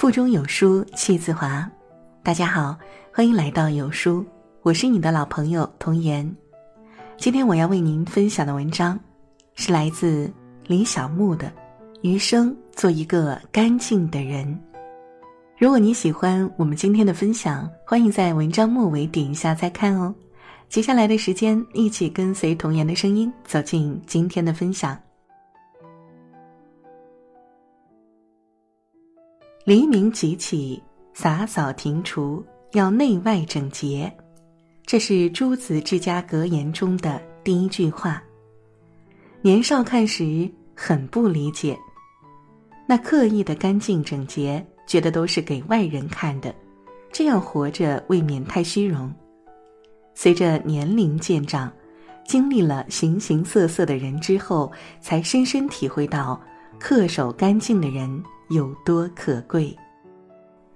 腹中有书气自华。大家好，欢迎来到有书，我是你的老朋友童言。今天我要为您分享的文章，是来自李小木的《余生做一个干净的人》。如果你喜欢我们今天的分享，欢迎在文章末尾点一下再看哦。接下来的时间，一起跟随童言的声音，走进今天的分享。黎明即起，洒扫庭除，要内外整洁，这是诸子治家格言中的第一句话。年少看时很不理解，那刻意的干净整洁，觉得都是给外人看的，这样活着未免太虚荣。随着年龄渐长，经历了形形色色的人之后，才深深体会到，恪守干净的人。有多可贵？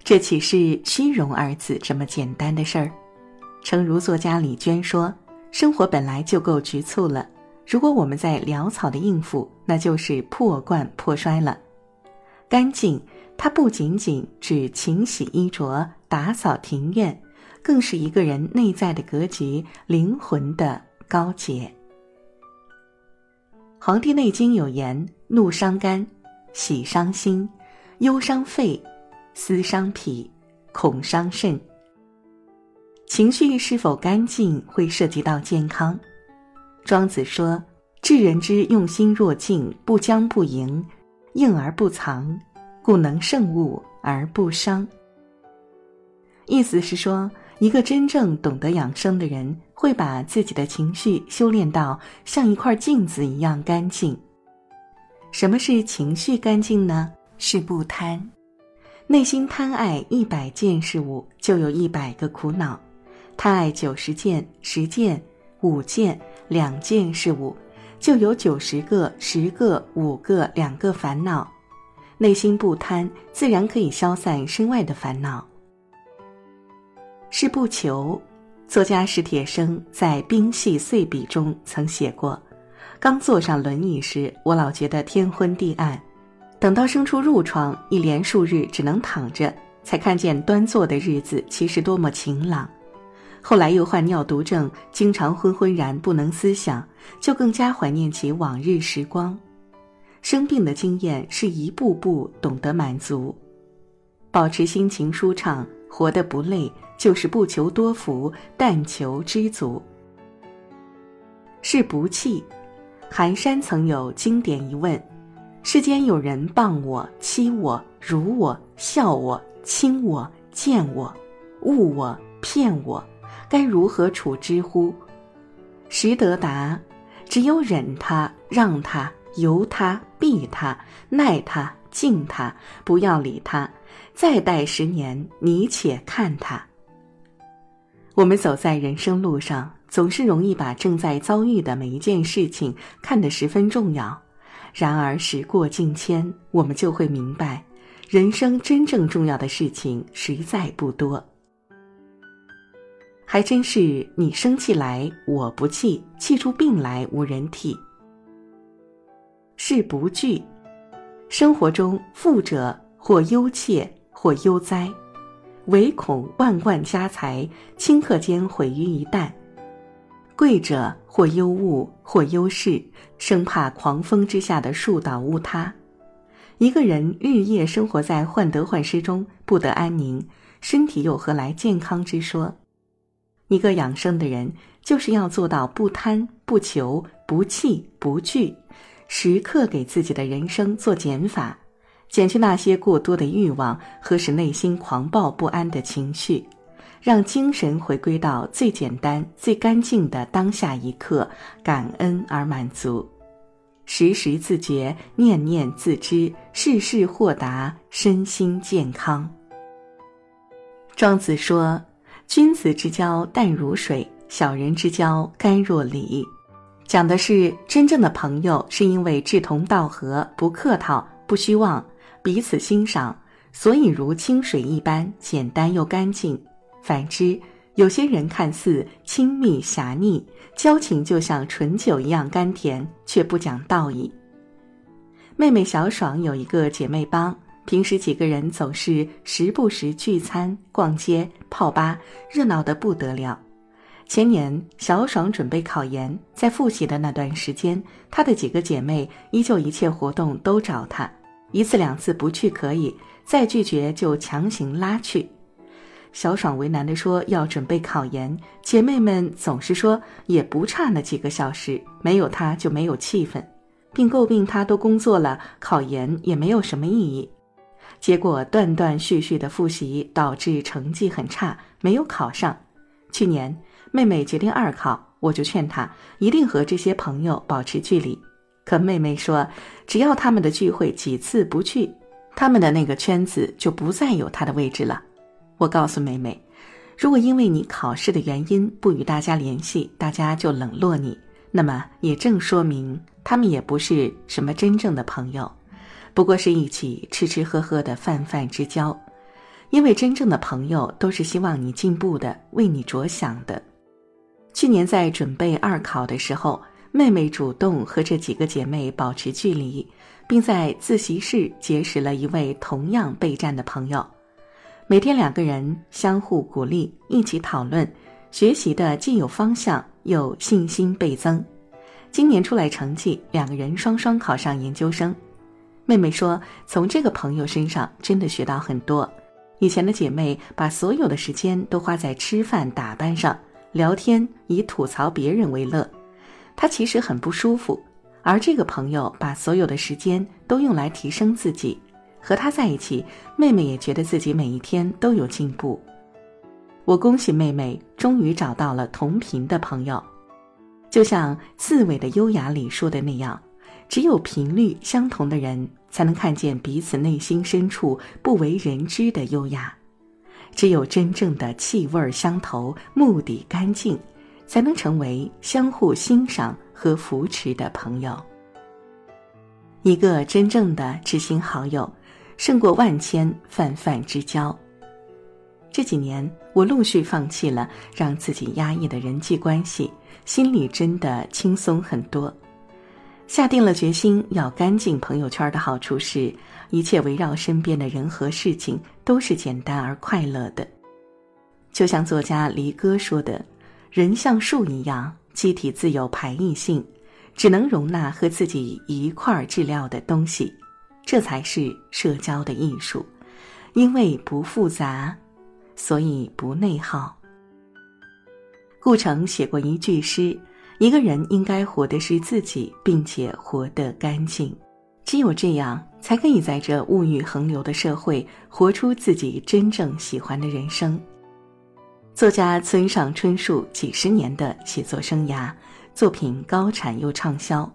这岂是虚荣二字这么简单的事儿？诚如作家李娟说：“生活本来就够局促了，如果我们在潦草的应付，那就是破罐破摔了。”干净，它不仅仅指勤洗衣着、打扫庭院，更是一个人内在的格局、灵魂的高洁。《黄帝内经》有言：“怒伤肝，喜伤心。”忧伤肺，思伤脾，恐伤肾。情绪是否干净，会涉及到健康。庄子说：“治人之用心若镜，不将不迎，应而不藏，故能胜物而不伤。”意思是说，一个真正懂得养生的人，会把自己的情绪修炼到像一块镜子一样干净。什么是情绪干净呢？是不贪，内心贪爱一百件事物，就有一百个苦恼；贪爱九十件、十件、五件、两件事物，就有九十个、十个、五个、两个烦恼。内心不贪，自然可以消散身外的烦恼。是不求，作家史铁生在《冰系碎笔》中曾写过：“刚坐上轮椅时，我老觉得天昏地暗。”等到生出褥疮，一连数日只能躺着，才看见端坐的日子其实多么晴朗。后来又患尿毒症，经常昏昏然不能思想，就更加怀念起往日时光。生病的经验是一步步懂得满足，保持心情舒畅，活得不累，就是不求多福，但求知足。是不弃。寒山曾有经典一问。世间有人谤我、欺我、辱我、笑我、轻我、贱我、误我、骗我，该如何处之乎？实得答：只有忍他、让他、由他、避他、耐他、敬他，不要理他。再待十年，你且看他。我们走在人生路上，总是容易把正在遭遇的每一件事情看得十分重要。然而时过境迁，我们就会明白，人生真正重要的事情实在不多。还真是你生气来我不气，气出病来无人替。事不惧，生活中富者或忧切或忧灾，唯恐万贯家财顷刻间毁于一旦。贵者或忧物或忧事，生怕狂风之下的树倒屋塌。一个人日夜生活在患得患失中，不得安宁，身体又何来健康之说？一个养生的人，就是要做到不贪、不求、不弃、不惧，时刻给自己的人生做减法，减去那些过多的欲望和使内心狂暴不安的情绪。让精神回归到最简单、最干净的当下一刻，感恩而满足，时时自觉，念念自知，事事豁达，身心健康。庄子说：“君子之交淡如水，小人之交甘若醴。”讲的是真正的朋友是因为志同道合、不客套、不虚妄，彼此欣赏，所以如清水一般简单又干净。反之，有些人看似亲密侠逆，交情就像醇酒一样甘甜，却不讲道义。妹妹小爽有一个姐妹帮，平时几个人总是时不时聚餐、逛街、泡吧，热闹得不得了。前年小爽准备考研，在复习的那段时间，她的几个姐妹依旧一切活动都找她，一次两次不去可以，再拒绝就强行拉去。小爽为难地说：“要准备考研，姐妹们总是说也不差那几个小时，没有她就没有气氛，并诟病她都工作了，考研也没有什么意义。”结果断断续续的复习导致成绩很差，没有考上。去年妹妹决定二考，我就劝她一定和这些朋友保持距离。可妹妹说，只要他们的聚会几次不去，他们的那个圈子就不再有她的位置了。我告诉妹妹，如果因为你考试的原因不与大家联系，大家就冷落你，那么也正说明他们也不是什么真正的朋友。不过是一起吃吃喝喝的泛泛之交，因为真正的朋友都是希望你进步的，为你着想的。去年在准备二考的时候，妹妹主动和这几个姐妹保持距离，并在自习室结识了一位同样备战的朋友。每天两个人相互鼓励，一起讨论，学习的既有方向，又信心倍增。今年出来成绩，两个人双双考上研究生。妹妹说：“从这个朋友身上真的学到很多。以前的姐妹把所有的时间都花在吃饭、打扮上，聊天以吐槽别人为乐，她其实很不舒服。而这个朋友把所有的时间都用来提升自己，和他在一起，妹妹也觉得自己每一天都有进步。我恭喜妹妹，终于找到了同频的朋友，就像《刺猬的优雅》里说的那样。”只有频率相同的人，才能看见彼此内心深处不为人知的优雅；只有真正的气味相投、目的干净，才能成为相互欣赏和扶持的朋友。一个真正的知心好友，胜过万千泛泛之交。这几年，我陆续放弃了让自己压抑的人际关系，心里真的轻松很多。下定了决心要干净朋友圈的好处是，一切围绕身边的人和事情都是简单而快乐的。就像作家离歌说的：“人像树一样，机体自有排异性，只能容纳和自己一块质料的东西，这才是社交的艺术。因为不复杂，所以不内耗。”顾城写过一句诗。一个人应该活的是自己，并且活得干净。只有这样，才可以在这物欲横流的社会，活出自己真正喜欢的人生。作家村上春树几十年的写作生涯，作品高产又畅销，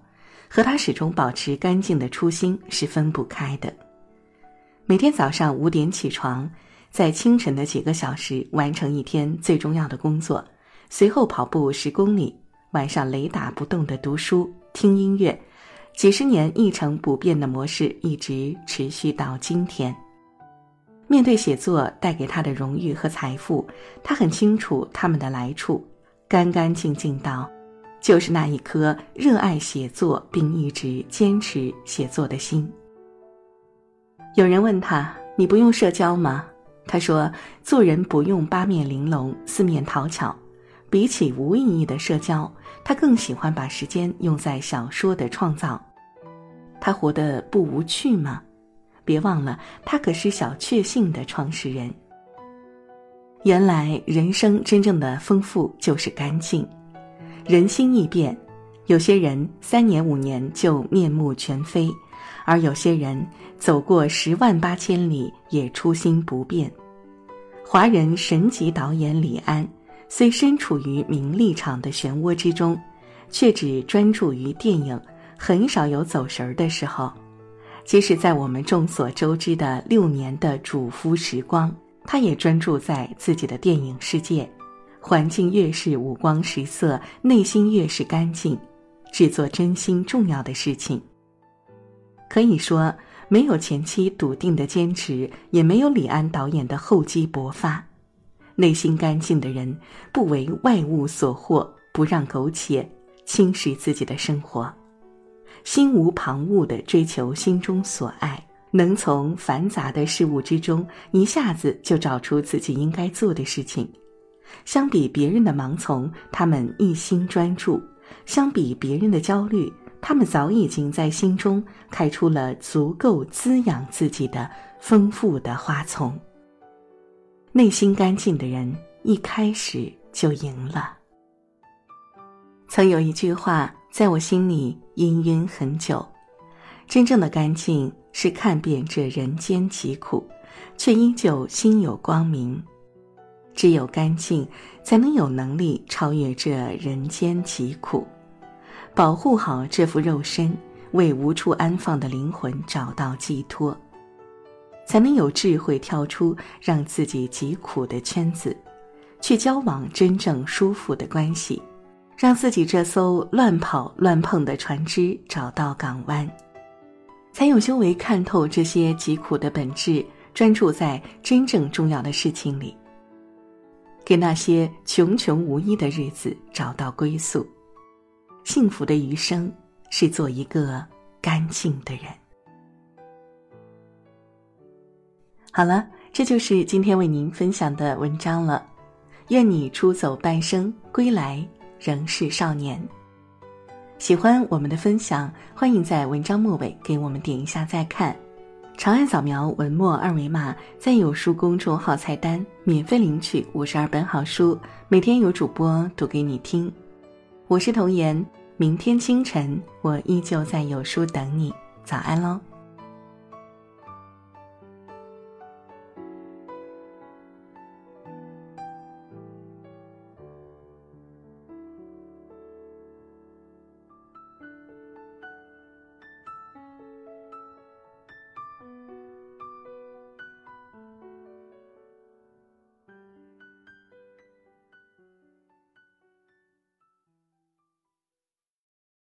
和他始终保持干净的初心是分不开的。每天早上五点起床，在清晨的几个小时完成一天最重要的工作，随后跑步十公里。晚上雷打不动的读书、听音乐，几十年一成不变的模式一直持续到今天。面对写作带给他的荣誉和财富，他很清楚他们的来处，干干净净到，就是那一颗热爱写作并一直坚持写作的心。有人问他：“你不用社交吗？”他说：“做人不用八面玲珑、四面讨巧。”比起无意义的社交，他更喜欢把时间用在小说的创造。他活得不无趣吗？别忘了，他可是小确幸的创始人。原来，人生真正的丰富就是干净。人心易变，有些人三年五年就面目全非，而有些人走过十万八千里也初心不变。华人神级导演李安。虽身处于名利场的漩涡之中，却只专注于电影，很少有走神儿的时候。即使在我们众所周知的六年的主夫时光，他也专注在自己的电影世界。环境越是五光十色，内心越是干净，只做真心重要的事情。可以说，没有前期笃定的坚持，也没有李安导演的厚积薄发。内心干净的人，不为外物所惑，不让苟且侵蚀自己的生活，心无旁骛的追求心中所爱，能从繁杂的事物之中一下子就找出自己应该做的事情。相比别人的盲从，他们一心专注；相比别人的焦虑，他们早已经在心中开出了足够滋养自己的丰富的花丛。内心干净的人，一开始就赢了。曾有一句话在我心里氤氲很久：真正的干净是看遍这人间疾苦，却依旧心有光明。只有干净，才能有能力超越这人间疾苦，保护好这副肉身，为无处安放的灵魂找到寄托，才能有智慧跳出让自己疾苦的圈子，去交往真正舒服的关系，让自己这艘乱跑乱碰的船只找到港湾，才有修为看透这些疾苦的本质，专注在真正重要的事情里。给那些穷穷无依的日子找到归宿，幸福的余生是做一个干净的人。好了，这就是今天为您分享的文章了。愿你出走半生，归来仍是少年。喜欢我们的分享，欢迎在文章末尾给我们点一下再看。长按扫描文末二维码，在有书公众号菜单免费领取五十二本好书，每天有主播读给你听。我是童言，明天清晨我依旧在有书等你，早安喽。